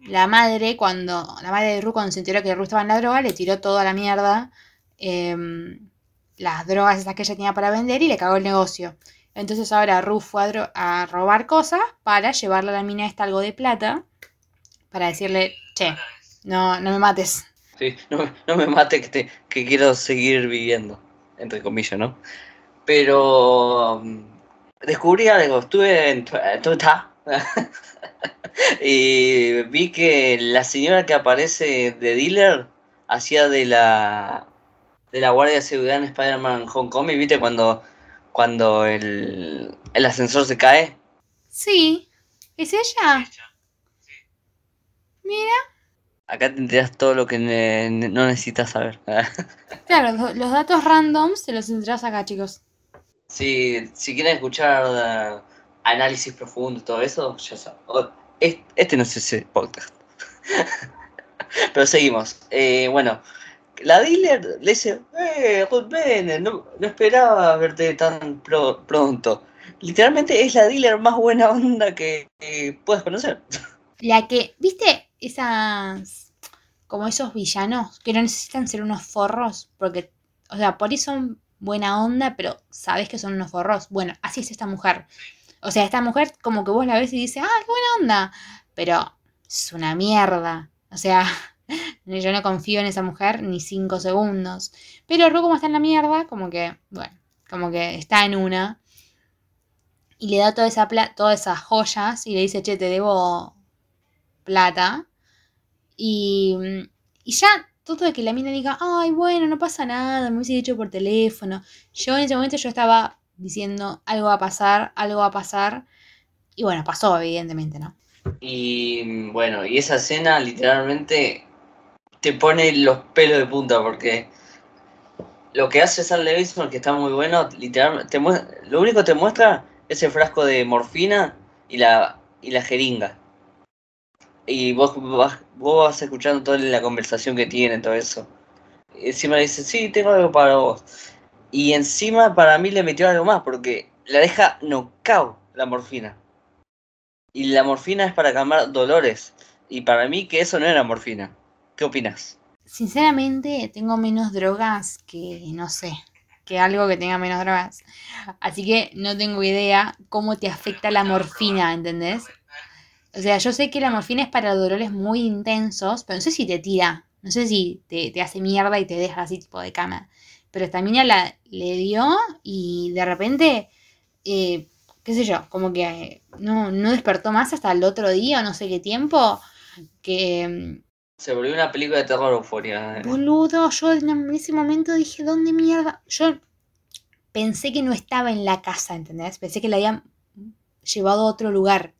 La madre, cuando. La madre de Ru, cuando se enteró que Ru estaba en la droga, le tiró toda la mierda. Em, las drogas esas que ella tenía para vender y le cagó el negocio. Entonces ahora Ru fue a, robar cosas para llevarle a la mina esta algo de plata. Para decirle, che, no, no me mates. Sí, no, me mates que, que quiero seguir viviendo entre comillas, ¿no? Pero mm, descubrí algo, estuve en Twitter y vi que la señora que aparece de dealer hacía de la de la guardia de seguridad en Spider-Man Homecoming, ¿viste? Cuando, cuando el, el ascensor se cae. Sí, ¿es ella? Mira. Acá tendrías todo lo que no necesitas saber. claro, los datos randoms te los tendrás acá, chicos. Sí, si quieren escuchar uh, análisis profundo, todo eso, ya sabes. Este no es ese podcast. Pero seguimos. Eh, bueno, la dealer le dice, eh, Ruth Bennett, no, esperaba verte tan pronto. Literalmente es la dealer más buena onda que, puedes conocer. La que, ¿viste esas, como esos villanos que no necesitan ser unos forros? Porque, o sea, por ahí son buena onda, pero sabes que son unos forros. Bueno, así es esta mujer. O sea, esta mujer como que vos la ves y dices, ah, qué buena onda. Pero es una mierda. O sea, yo no confío en esa mujer ni cinco segundos. Pero Ru como está en la mierda, como que, bueno, como que está en una. Y le da toda esa todas esas joyas y le dice, che, te debo plata. Y, y ya todo de que la mina diga, ay, bueno, no pasa nada, me hubiese dicho por teléfono. Yo en ese momento yo estaba diciendo, algo va a pasar, algo va a pasar. Y bueno, pasó, evidentemente, ¿no? Y bueno, y esa escena literalmente te pone los pelos de punta porque lo que hace Sam Levinson, que está muy bueno, literalmente, lo único que te muestra es el frasco de morfina y la, y la jeringa. Y vos, vos, vas escuchando toda la conversación que tiene, todo eso. Y encima le dice, sí, tengo algo para vos. Y encima para mí le metió algo más, porque la deja knockout la morfina. Y la morfina es para calmar dolores. Y para mí que eso no era morfina. ¿Qué opinas? Sinceramente, tengo menos drogas que, no sé, que algo que tenga menos drogas. Así que no tengo idea cómo te afecta la morfina, ¿entendés? O sea, yo sé que la morfina es para dolores muy intensos, pero no sé si te tira, no sé si te, hace mierda y te deja así tipo de cama. Pero esta mina la, le dio y de repente eh, qué sé yo, como que no, no despertó más hasta el otro día o no sé qué tiempo, que... Se volvió una película de terror euforia. Boludo, yo en ese momento dije, ¿dónde mierda? Yo pensé que no estaba en la casa, ¿entendés? Pensé que la habían llevado a otro lugar.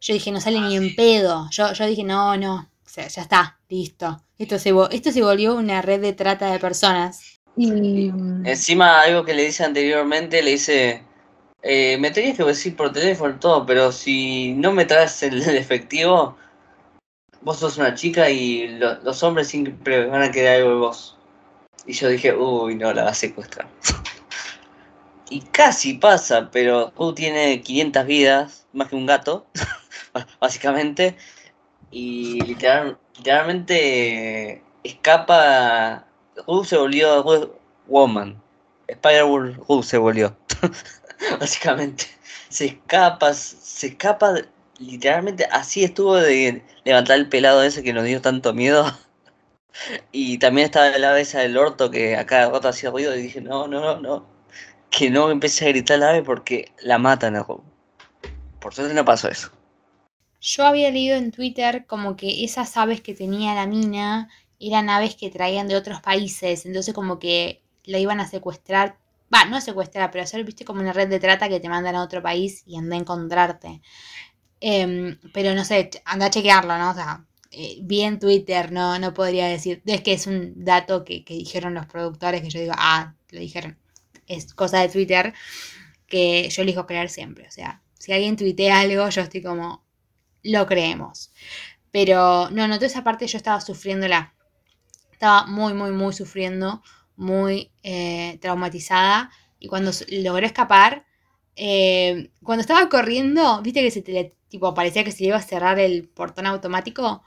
Yo dije, no sale ni en pedo. Yo, yo dije, no, no, o sea, ya está, listo. Esto se, esto se volvió una red de trata de personas. Y... Encima, algo que le dice anteriormente, le dice, eh, me tenías que decir por teléfono todo, pero si no me traes el, efectivo, vos sos una chica y los hombres siempre van a querer algo de vos. Y yo dije, uy, no, la va a secuestrar. y casi pasa, pero tú tiene 500 vidas, más que un gato, básicamente. Y literalmente escapa. Ru se volvió Woman. Spider-Woman se volvió. básicamente. Se escapa, se escapa, literalmente así estuvo de levantar el pelado ese que nos dio tanto miedo. Y también estaba la ave esa del orto que a cada rato hacía ruido y dije, no, no, no, no. Que no empecé a gritar la ave porque la matan a Por suerte no pasó eso. Yo había leído en Twitter como que esas aves que tenía la mina eran aves que traían de otros países, entonces como que la iban a secuestrar Va, no secuestrar, pero hacer, viste, como una red de trata que te mandan a otro país y anda a encontrarte. Em, pero no sé, anda a chequearlo, ¿no? O sea, eh, vi en Twitter, no, no podría decir. Es que es un dato que, dijeron los productores que yo digo, ah, lo dijeron. Es cosa de Twitter que yo elijo creer siempre. O sea, si alguien tuitea algo, yo estoy como, lo creemos. Pero no, no, toda esa parte yo estaba sufriéndola. Estaba muy, muy, muy sufriendo muy eh, traumatizada y cuando logró escapar, eh, cuando estaba corriendo, viste que se te, tipo, parecía que se iba a cerrar el portón automático.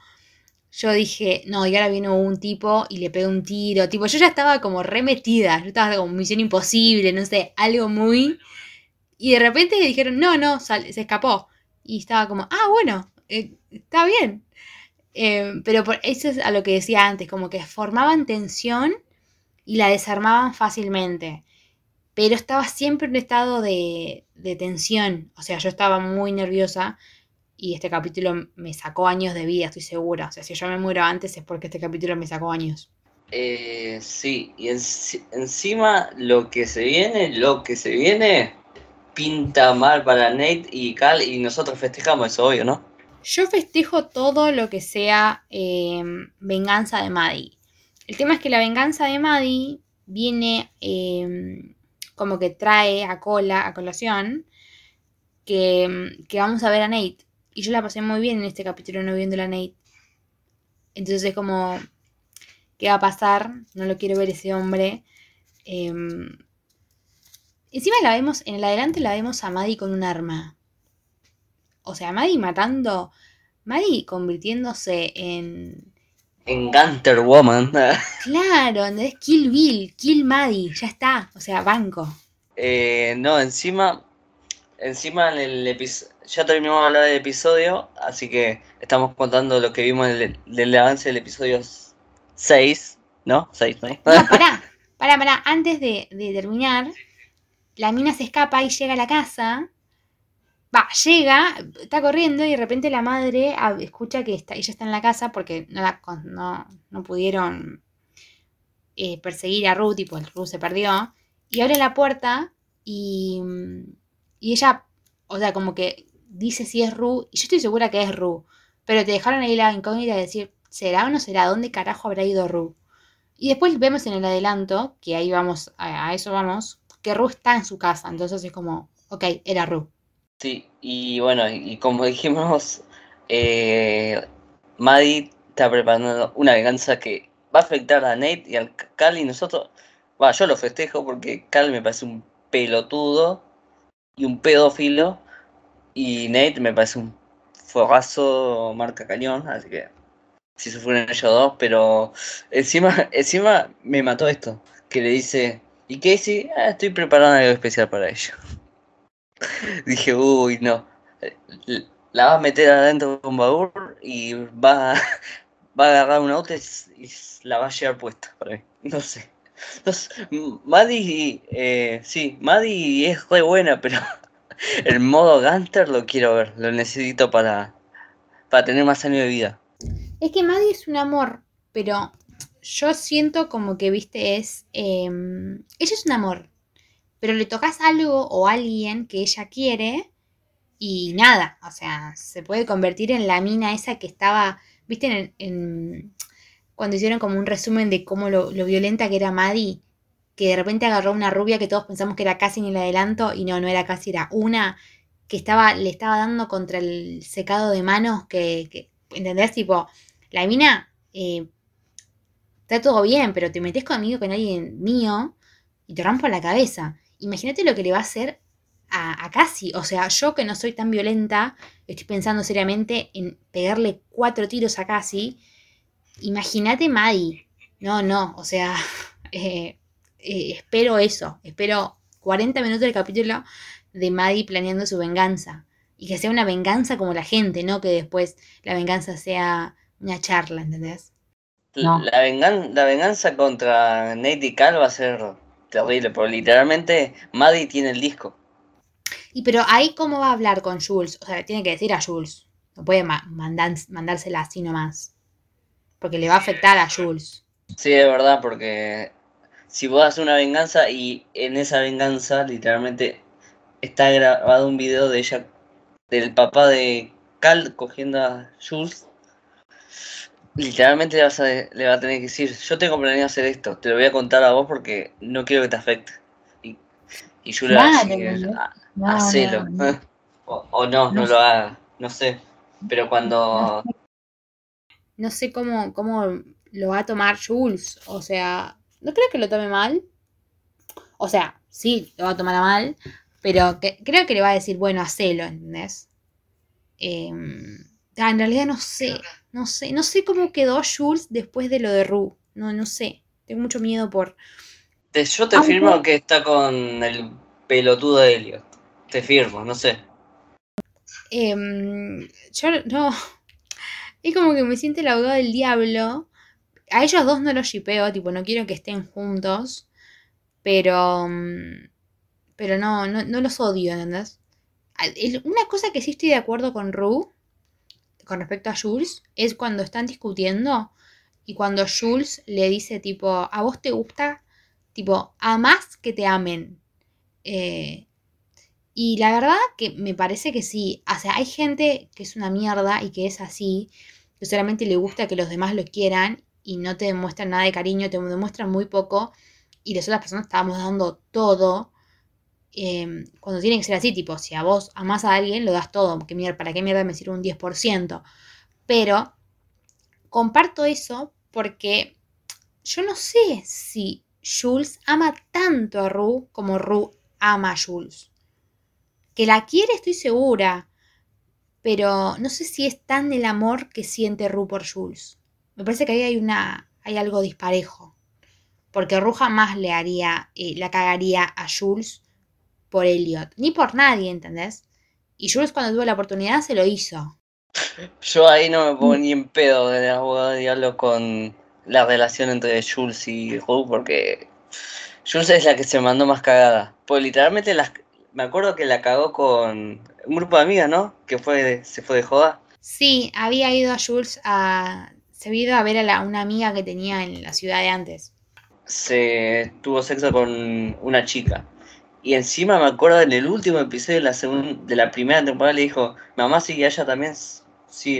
Yo dije, no, y ahora vino un tipo y le pegó un tiro. Tipo, yo ya estaba como remetida. Yo estaba como misión imposible, no sé, algo muy. Y de repente dijeron, no, no, se escapó. Y estaba como, ah, bueno, eh, está bien. pero por, eso es a lo que decía antes, como que formaban tensión y la desarmaban fácilmente. Pero estaba siempre en un estado de, tensión. O sea, yo estaba muy nerviosa y este capítulo me sacó años de vida, estoy segura. O sea, si yo me muero antes es porque este capítulo me sacó años. Eh, sí, y encima lo que se viene, lo que se viene, pinta mal para Nate y Cal y nosotros festejamos eso, obvio, ¿no? Yo festejo todo lo que sea eh, venganza de Maddie. El tema es que la venganza de Maddie viene em, como que trae a cola, a colación, que, que vamos a ver a Nate. Y yo la pasé muy bien en este capítulo no viendo a Nate. Entonces es como, ¿qué va a pasar? No lo quiero ver ese hombre. Em, encima la vemos, en el adelante la vemos a Maddie con un arma. O sea, Maddie matando, Maddie convirtiéndose en... En Gunter Woman. claro, es Kill Bill, Kill Maddie, ya está. O sea, banco. Eh, no, encima, encima en el episodio, ya terminamos de hablar del episodio, así que estamos contando lo que vimos del, del avance del episodio 6, ¿no? 6, ¿no? No, pará, pará, pará. Antes de, de, terminar, la mina se escapa y llega a la casa. Va, llega, está corriendo y de repente la madre escucha que está, ella está en la casa porque no, la, no, no pudieron eh, perseguir a Ruth y pues Ruth se perdió. Y abre la puerta y, y ella, o sea, como que dice si es Ru, y yo estoy segura que es Ru, pero te dejaron ahí la incógnita de decir, ¿será o no será? ¿Dónde carajo habrá ido Ru? Y después vemos en el adelanto, que ahí vamos, a, eso vamos, que Ru está en su casa, entonces es como, ok, era Ru. Sí, y bueno, y como dijimos, eh, Maddie está preparando una venganza que va a afectar a Nate y al Cal y nosotros, va, yo lo festejo porque Cal me parece un pelotudo y un pedófilo y Nate me parece un forrazo marca cañón, así que si se fueron ellos dos, pero encima, encima me mató esto, que le dice, ¿y Casey? Ah, estoy preparando algo especial para ello. Dije, uy, no. La va a meter adentro de un baúl y va, va a agarrar un auto y, la va a llevar puesta para mí. No sé. No Maddie, eh, sí, Maddie es re buena, pero el modo Gunter lo quiero ver, lo necesito para, para tener más años de vida. Es que Maddie es un amor, pero yo siento como que, viste, es... Em, ella es un amor, pero le tocas algo o alguien que ella quiere y nada, o sea, se puede convertir en la mina esa que estaba, viste, en, cuando hicieron como un resumen de cómo lo, lo violenta que era Maddie que de repente agarró una rubia que todos pensamos que era casi en el adelanto y no, no era casi, era una que estaba, le estaba dando contra el secado de manos que, ¿entendés? Tipo, la mina, eh, está todo bien, pero te metes conmigo con alguien mío y te rompo la cabeza. Imagínate lo que le va a hacer a, a Casi. O sea, yo que no soy tan violenta, estoy pensando seriamente en pegarle cuatro tiros a Casi. Imagínate Maddie. No, no, o sea, eh, eh, espero eso, espero 40 minutos del capítulo de Maddie planeando su venganza. Y que sea una venganza como la gente, no que después la venganza sea una charla, ¿entendés? La, la venganza contra Nate y Cal va a ser terrible, porque literalmente Maddie tiene el disco. Y pero ahí cómo va a hablar con Jules, o sea, tiene que decir a Jules, no puede mandársela así nomás, porque le va a afectar a Jules. Sí, es verdad, porque si vos haces una venganza y en esa venganza literalmente está grabado un video de ella, del papá de Cal cogiendo a Jules, literalmente le, vas a, le va a tener que decir, yo tengo planeado hacer esto, te lo voy a contar a vos porque no quiero que te afecte. Y, y Jules va a decir, hacelo. O, o, no, no, lo haga, no sé. Pero cuando... No sé cómo, cómo lo va a tomar Jules, o sea, no creo que lo tome mal. O sea, sí, lo va a tomar a mal, pero creo que le va a decir, bueno, hacelo, ¿entendés? Ah, en realidad no sé, no sé, no sé cómo quedó Jules después de lo de Ru. No, no sé. Tengo mucho miedo por. yo te firmo que está con el pelotudo de Elliot. Te firmo, no sé. Em, yo no. Es como que me siente el abogado del diablo a ellos dos no los shipeo, tipo, no quiero que estén juntos, pero. Mm, pero no, no, los odio, ¿entendés? Una cosa que sí estoy de acuerdo con Ru, con respecto a Jules, es cuando están discutiendo y cuando Jules le dice, tipo, ¿a vos te gusta? Tipo, a más que te amen. Eh, y la verdad que me parece que sí. O sea, hay gente que es una mierda y que es así, que solamente le gusta que los demás lo quieran y no te demuestran nada de cariño, te demuestran muy poco y las otras personas estábamos dando todo. Em, cuando tiene que ser así, tipo, si a vos amás a alguien, lo das todo, que mierda, ¿para qué mierda me sirve un 10%? Pero comparto eso porque yo no sé si Jules ama tanto a Ru como Ru ama a Jules. Que la quiere, estoy segura, pero no sé si es tan el amor que siente Ru por Jules. Me parece que ahí hay, una, hay algo disparejo. Porque Ru jamás le haría, eh, la cagaría a Jules por Elliot, ni por nadie, ¿entendés? Y Jules cuando tuvo la oportunidad se lo hizo. Yo ahí no me pongo ni en pedo de abogado de diablo con la relación entre Jules y Ru porque Jules es la que se mandó más cagada. Pues literalmente las, me acuerdo que la cagó con un grupo de amigas, ¿no? Que fue se fue de joda. Sí, había ido a Jules a... Se había ido a ver a la, una amiga que tenía en la ciudad de antes. Se tuvo sexo con una chica. Y encima me acuerdo en el último episodio de la, de la primera temporada le dijo, mamá sí, ella también sí.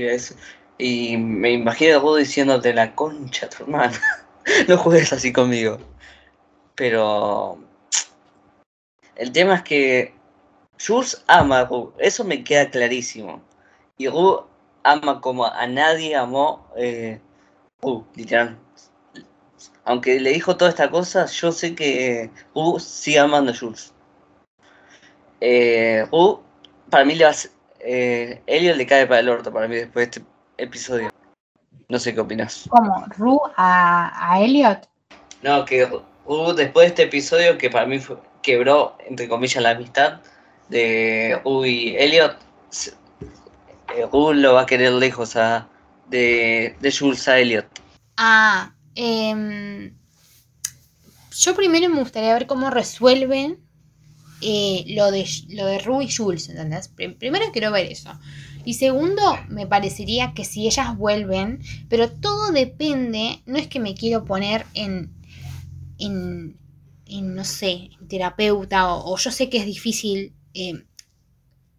Y me imagino a vos diciéndote la concha tu hermana. no juegues así conmigo. Pero el tema es que Jules ama a Ru, eso me queda clarísimo. Y Ru ama como a nadie amó eh, Ru, literal. Aunque le dijo toda esta cosa, yo sé que Ru sigue amando a Jules. Eh, Ru, para mí le va a, eh, Elliot le cae para el orto para mí después de este episodio. No sé qué opinas. ¿Cómo? ¿Ru a, a Elliot? No, que Ru después de este episodio que para mí fue, quebró, entre comillas, la amistad de Ru y Elliot, eh, Ru lo va a querer lejos a, de, de Jules a Elliot. Ah, eh, yo primero me gustaría ver cómo resuelven eh, lo, de, lo de Ru y Jules, ¿entendés? Primero quiero ver eso. Y segundo, me parecería que si ellas vuelven, pero todo depende, no es que me quiero poner en, en, en no sé, en terapeuta, o, yo sé que es difícil eh,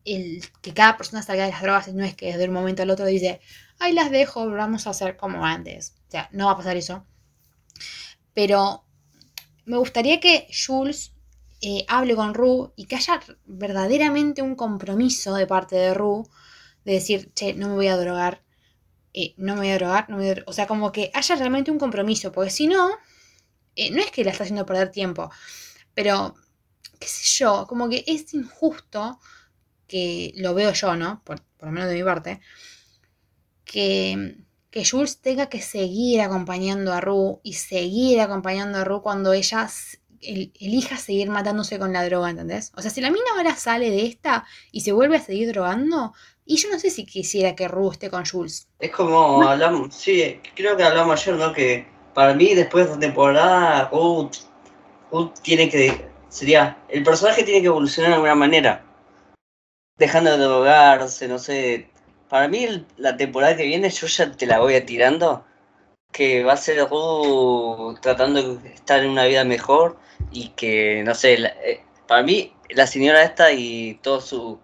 el que cada persona salga de las drogas, no es que desde un momento al otro dice, ay, las dejo, vamos a hacer como antes. O sea, no va a pasar eso. Pero me gustaría que Jules eh, hable con Ru y que haya verdaderamente un compromiso de parte de Ru de decir, che, no me voy a drogar, eh, no me voy a drogar, no me voy a drogar. o sea, como que haya realmente un compromiso, porque si no, eh, no es que la está haciendo perder tiempo, pero, qué sé yo, como que es injusto que lo veo yo, ¿no? Por, por lo menos de mi parte, que, que Jules tenga que seguir acompañando a Ru y seguir acompañando a Ru cuando ella el, elija seguir matándose con la droga, ¿entendés? O sea, si la mina ahora sale de esta y se vuelve a seguir drogando, y yo no sé si quisiera que Ru esté con Jules. Es como hablamos, sí, creo que hablamos ayer, ¿no? Que para mí después de esta temporada, tiene que, sería, el personaje tiene que evolucionar de alguna manera. Dejando de drogarse, no sé. Para mí la temporada que viene yo ya te la voy a tirando que va a ser Ru tratando de estar en una vida mejor y que, no sé, la, eh, para mí la señora esta y todo su,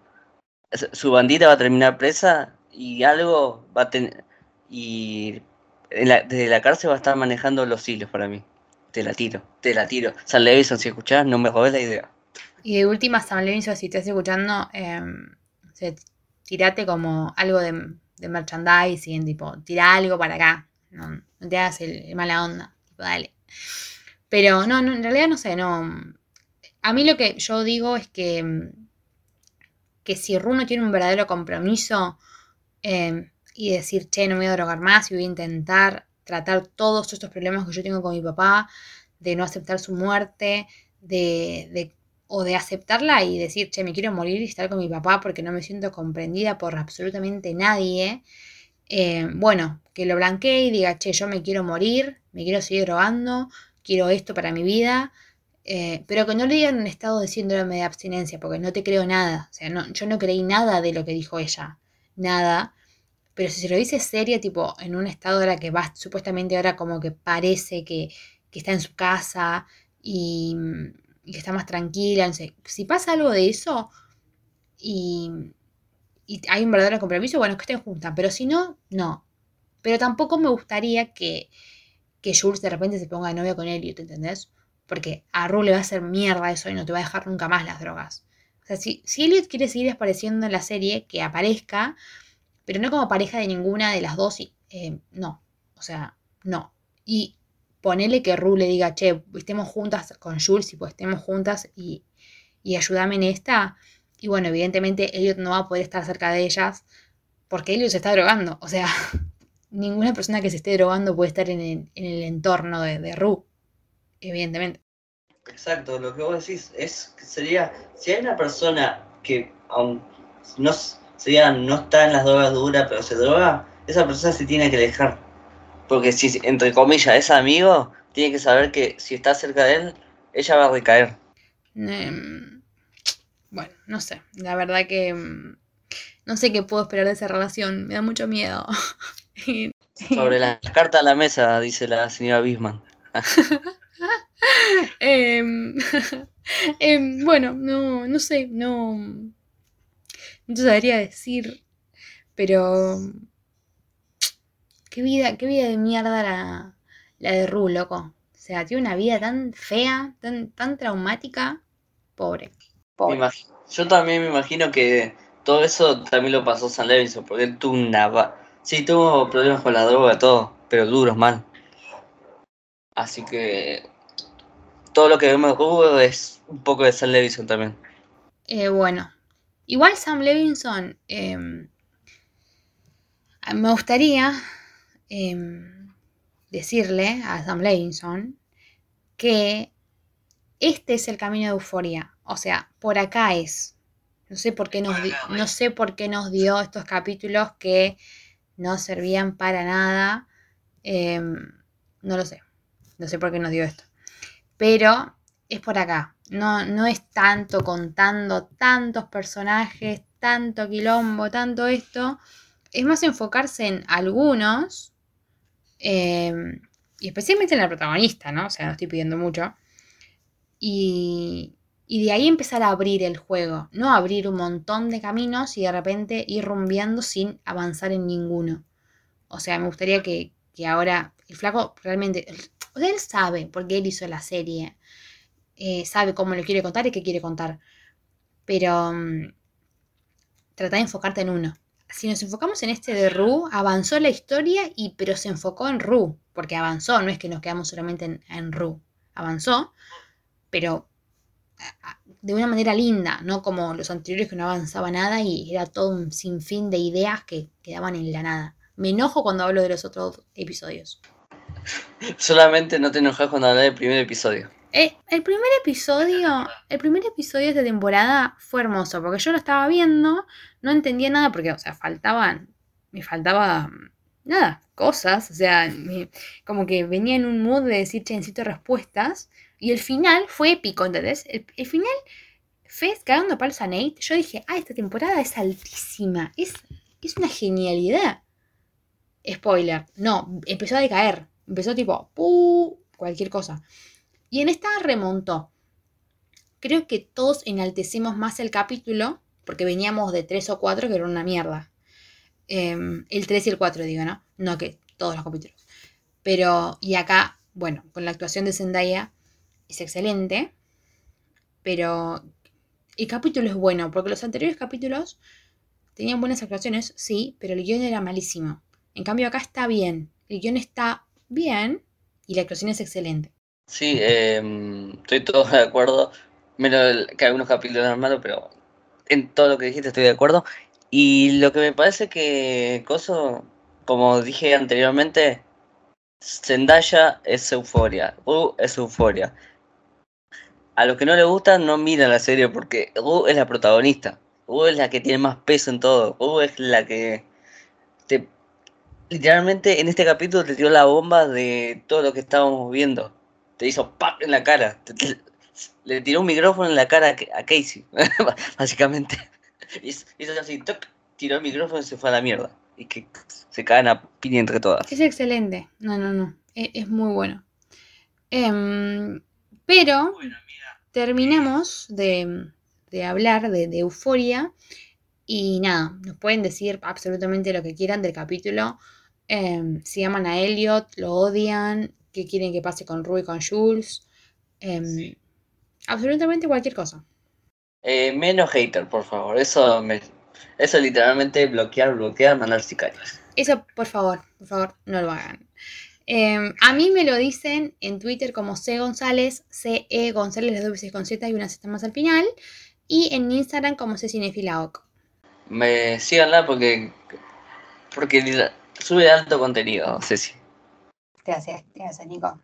su bandita va a terminar presa y algo va a tener... Y la, desde la cárcel va a estar manejando los hilos para mí. Te la tiro, te la tiro. San Levinson, si escuchás, no me robes la idea. Y de última, San Levinson, si estás escuchando, eh, como algo de, de merchandising, tipo, tira algo para acá. No, te hagas el, mala onda. Dale. Pero no, no, en realidad no sé, no. A mí lo que yo digo es que, que si Ru tiene un verdadero compromiso eh, y decir, che, no me voy a drogar más y voy a intentar tratar todos estos problemas que yo tengo con mi papá, de no aceptar su muerte, de, de, o de aceptarla y decir, che, me quiero morir y estar con mi papá porque no me siento comprendida por absolutamente nadie. Eh, bueno, que lo blanquee y diga, che, yo me quiero morir, me quiero seguir drogando, quiero esto para mi vida, eh, pero que no le digan en un estado de síndrome de abstinencia, porque no te creo nada, o sea, no, yo no creí nada de lo que dijo ella, nada, pero si se lo dice seria, tipo, en un estado de la que va supuestamente ahora como que parece que, que está en su casa y, y, está más tranquila, no sé, si pasa algo de eso y, y hay un verdadero compromiso, bueno, que estén juntas, pero si no, no. Pero tampoco me gustaría que, que Jules de repente se ponga de novia con Elliot, ¿entendés? porque a Ru le va a hacer mierda eso y no te va a dejar nunca más las drogas. O sea, si, si Elliot quiere seguir apareciendo en la serie, que aparezca, pero no como pareja de ninguna de las dos, eh, no. O sea, no. Y ponele que Ru le diga, che, estemos juntas con Jules y pues estemos juntas y, y ayúdame en esta. Y bueno, evidentemente Elliot no va a poder estar cerca de ellas porque Elliot se está drogando. O sea, ninguna persona que se esté drogando puede estar en el, entorno de, de Ru, evidentemente. Exacto, lo que vos decís es que sería, si hay una persona que aún no, sería, no está en las drogas duras, pero se droga, esa persona se tiene que dejar. Porque si, entre comillas, es amigo, tiene que saber que si está cerca de él, ella va a recaer. Em, bueno, no sé, la verdad que em, no sé qué puedo esperar de esa relación, me da mucho miedo. Sobre las cartas a la mesa, dice la señora Bisman. Em, em, bueno, no, no sé, no, no te sabría decir, pero qué vida, qué vida de mierda la, la de Ru, loco. O sea, tiene una vida tan fea, tan, tan traumática, pobre. Yo también me imagino que todo eso también lo pasó San Levinson, porque él tuvo una... Sí, tuvo problemas con la droga, todo, pero duros, mal. Así que todo lo que vemos de es un poco de Sam Levinson también. Eh, bueno, igual Sam Levinson, em, me gustaría em, decirle a Sam Levinson que este es el camino de euforia. O sea, por acá es. No sé por qué nos, no sé por qué nos dio estos capítulos que no servían para nada. Em, no lo sé. No sé por qué nos dio esto pero es por acá. No, no es tanto contando tantos personajes, tanto quilombo, tanto esto. Es más enfocarse en algunos, em, y especialmente en la protagonista, ¿no? O sea, no estoy pidiendo mucho. Y, y de ahí empezar a abrir el juego, no abrir un montón de caminos y de repente ir rumbeando sin avanzar en ninguno. O sea, me gustaría que, que ahora el flaco realmente, él sabe, porque él hizo la serie, eh, sabe cómo lo quiere contar y qué quiere contar. Pero mm, trata de enfocarte en uno. Si nos enfocamos en este de Ru, avanzó la historia, y, pero se enfocó en Ru, porque avanzó, no es que nos quedamos solamente en, en Ru. Avanzó, pero de una manera linda, no como los anteriores que no avanzaba nada y era todo un sinfín de ideas que quedaban en la nada. Me enojo cuando hablo de los otros episodios. Solamente no te enojas cuando hablas del primer episodio. Eh, el primer episodio, el primer episodio de esta temporada fue hermoso, porque yo lo estaba viendo, no entendía nada, porque, o sea, faltaban, me faltaba nada, cosas, o sea, como que venía en un mood de decir, che, necesito respuestas, y el final fue épico, ¿entendés? El, el final, Fez cagando pal a Nate, yo dije, ah, esta temporada es altísima, es, es una genialidad. Spoiler, no, empezó a decaer, Empezó tipo, ¡puh! cualquier cosa. Y en esta remontó. Creo que todos enaltecimos más el capítulo, porque veníamos de tres o cuatro que era una mierda. Em, el 3 y el 4, digo, ¿no? No que todos los capítulos. Pero, y acá, bueno, con la actuación de Zendaya es excelente. Pero el capítulo es bueno, porque los anteriores capítulos tenían buenas actuaciones, sí, pero el guion era malísimo. En cambio, acá está bien. El guion está bien y la actuación es excelente. Sí, em, estoy todo de acuerdo, menos que algunos capítulos eran malos, pero en todo lo que dijiste estoy de acuerdo. Y lo que me parece que Coso, como dije anteriormente, Zendaya es euforia, U es euforia. A los que no le gusta no miran la serie porque U es la protagonista. U es la que tiene más peso en todo. U es la que te literalmente en este capítulo te tiró la bomba de todo lo que estábamos viendo. Te hizo ¡pap! en la cara. le tiró un micrófono en la cara a Casey, básicamente. Hizo así, toc, tiró el micrófono y se fue a la mierda. Y que se caen a piña entre todas. Es excelente. No, no, no. E, es, muy bueno. Em, pero terminamos de, de hablar de, de euforia. Y nada, nos pueden decir absolutamente lo que quieran del capítulo. Em, si aman a Elliot, lo odian, qué quieren que pase con Rue y con Jules. Em, absolutamente cualquier cosa. Eh, menos hater, por favor. Eso me, eso literalmente bloquear, bloquear, mandar sicarios. Eso, por favor, por favor, no lo hagan. Em, a mí me lo dicen en Twitter como C González, C E González, las dos veces con Z y una Z más al final. Y en Instagram como C Cinefilaoc. Me síganla porque, porque sube alto contenido, Ceci. Gracias, gracias, Nico.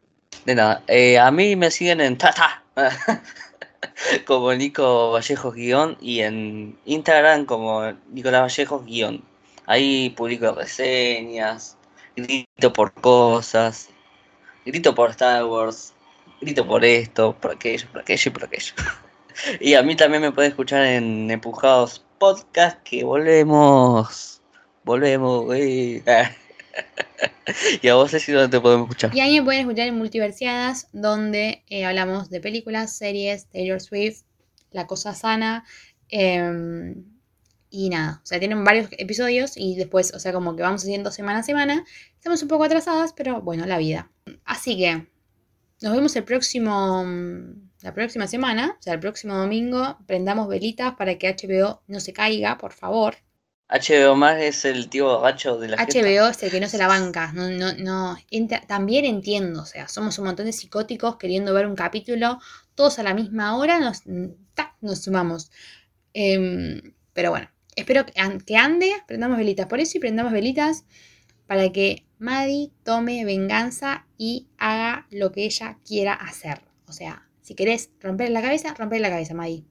De nada. Eh, a mí me siguen en Tata. como Nico Vallejos guion y en Instagram como Nicolás Vallejos guion. Ahí publico reseñas, grito por cosas, grito por Star Wars, grito por esto, por aquello, por aquello y por aquello. y a mí también me pueden escuchar en Empujados Podcast que volvemos. Volvemos, güey. y a vos, si dónde te podemos escuchar. Y ahí me pueden escuchar en Multiversiadas, donde eh, hablamos de películas, series, Taylor Swift, La Cosa Sana. Em, y nada, o sea, tienen varios episodios y después, o sea, como que vamos haciendo semana a semana. Estamos un poco atrasadas, pero bueno, la vida. Así que nos vemos el próximo, la próxima semana, o sea, el próximo domingo. Prendamos velitas para que HBO no se caiga, por favor. HBO más es el tío gacho de la HBO es el que no se la banca. No, no, no. también entiendo, o sea, somos un montón de psicóticos queriendo ver un capítulo, todos a la misma hora, nos, nos sumamos. Em, pero bueno, espero que ande, prendamos velitas por eso y prendamos velitas para que Maddie tome venganza y haga lo que ella quiera hacer. O sea, si querés romper la cabeza, romper la cabeza, Maddie.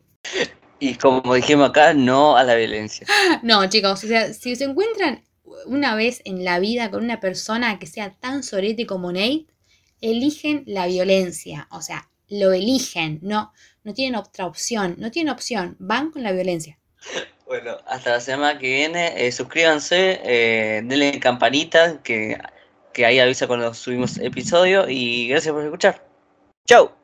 Y como dijimos acá, no a la violencia. No, chicos, o sea, si se encuentran una vez en la vida con una persona que sea tan sorete como Nate, eligen la violencia. O sea, lo eligen, no, no tienen otra opción, no tienen opción, van con la violencia. Bueno, hasta la semana que viene, eh, suscríbanse, eh, denle campanita, que, que ahí avisa cuando subimos episodio y gracias por escuchar. ¡Chao!